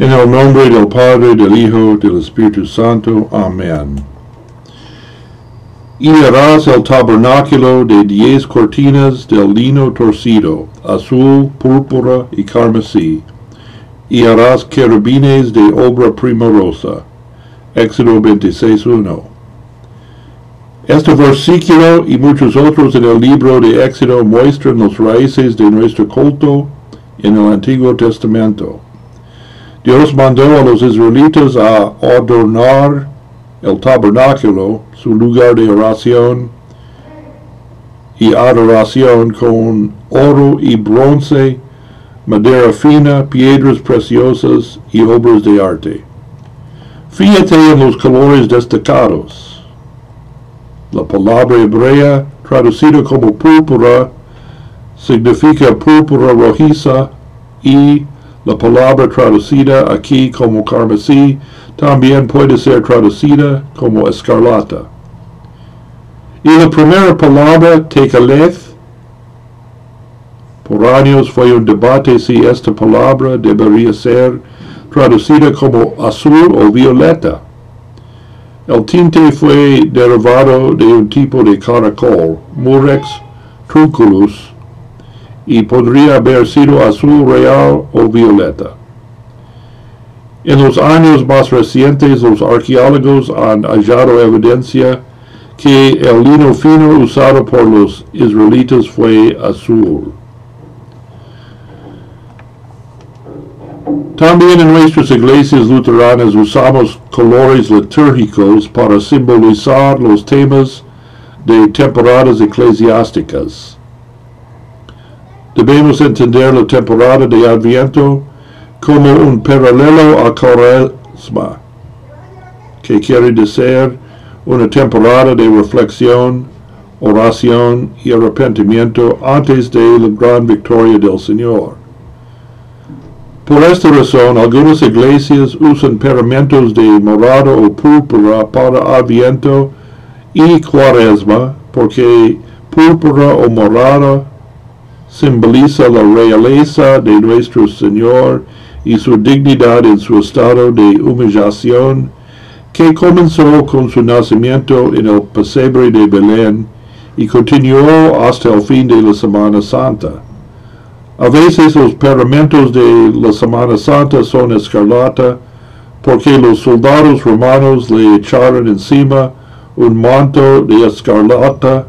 En el nombre del Padre, del Hijo, del Espíritu Santo. Amén. Y harás el tabernáculo de diez cortinas del lino torcido, azul, púrpura y carmesí. Y harás querubines de obra primorosa. Éxodo 26.1. Este versículo y muchos otros en el libro de Éxodo muestran los raíces de nuestro culto en el Antiguo Testamento. Dios mandó a los israelitas a adornar el tabernáculo, su lugar de oración y adoración con oro y bronce, madera fina, piedras preciosas y obras de arte. Fíjate en los colores destacados. La palabra hebrea, traducida como púrpura, significa púrpura rojiza y la palabra traducida aquí como carmesí también puede ser traducida como escarlata. Y la primera palabra, tekaleth, por años fue un debate si esta palabra debería ser traducida como azul o violeta. El tinte fue derivado de un tipo de caracol, Murex trunculus, y podría haber sido azul real o violeta. En los años más recientes los arqueólogos han hallado evidencia que el lino fino usado por los israelitas fue azul. También en nuestras iglesias luteranas usamos colores litúrgicos para simbolizar los temas de temporadas eclesiásticas. Debemos entender la temporada de Adviento como un paralelo a Cuaresma, que quiere decir una temporada de reflexión, oración y arrepentimiento antes de la gran victoria del Señor. Por esta razón, algunas iglesias usan paramentos de morado o púrpura para Adviento y Cuaresma, porque púrpura o morada simboliza la realeza de nuestro Señor y su dignidad en su estado de humillación, que comenzó con su nacimiento en el pesebre de Belén y continuó hasta el fin de la Semana Santa. A veces los paramentos de la Semana Santa son escarlata, porque los soldados romanos le echaron encima un manto de escarlata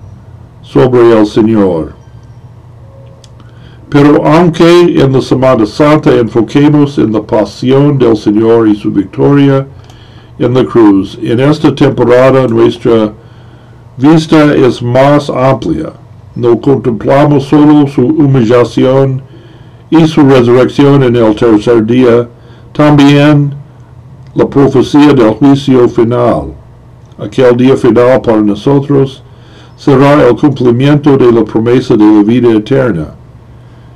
sobre el Señor. Pero aunque en la Semana Santa enfoquemos en la pasión del Señor y su victoria en la cruz, en esta temporada nuestra vista es más amplia. No contemplamos solo su humillación y su resurrección en el tercer día, también la profecía del juicio final. Aquel día final para nosotros será el cumplimiento de la promesa de la vida eterna.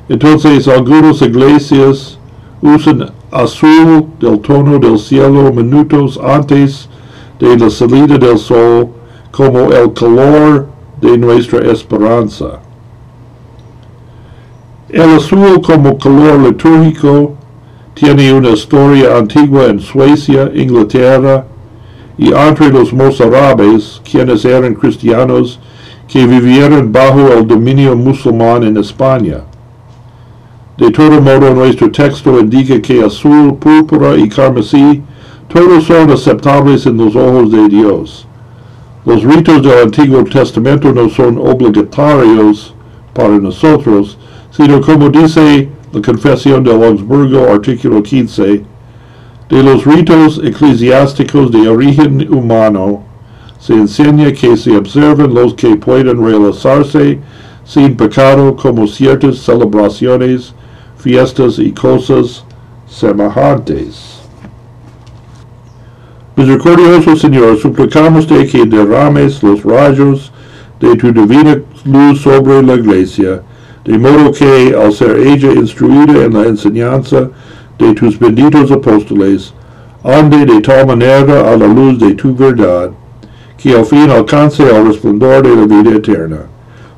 Entonces algunas iglesias usan azul del tono del cielo minutos antes de la salida del sol como el color de nuestra esperanza. El azul como color litúrgico tiene una historia antigua en Suecia, Inglaterra y entre los mozárabes, quienes eran cristianos que vivieron bajo el dominio musulmán en España. De todo modo, nuestro texto indica que azul, púrpura y carmesí todos son aceptables en los ojos de Dios. Los ritos del Antiguo Testamento no son obligatorios para nosotros, sino como dice la Confesión de Augsburgo, artículo 15, de los ritos eclesiásticos de origen humano, se enseña que se observan los que pueden realizarse sin pecado como ciertas celebraciones fiestas y cosas semejantes. Misericordioso Señor, suplicamos de que derrames los rayos de tu divina luz sobre la iglesia, de modo que, al ser ella instruida en la enseñanza de tus benditos apóstoles, ande de tal manera a la luz de tu verdad, que al fin alcance el resplandor de la vida eterna.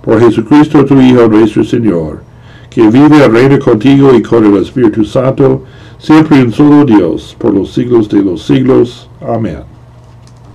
Por Jesucristo tu Hijo nuestro Señor que vive y reina contigo y con el Espíritu Santo, siempre un solo Dios, por los siglos de los siglos. Amén.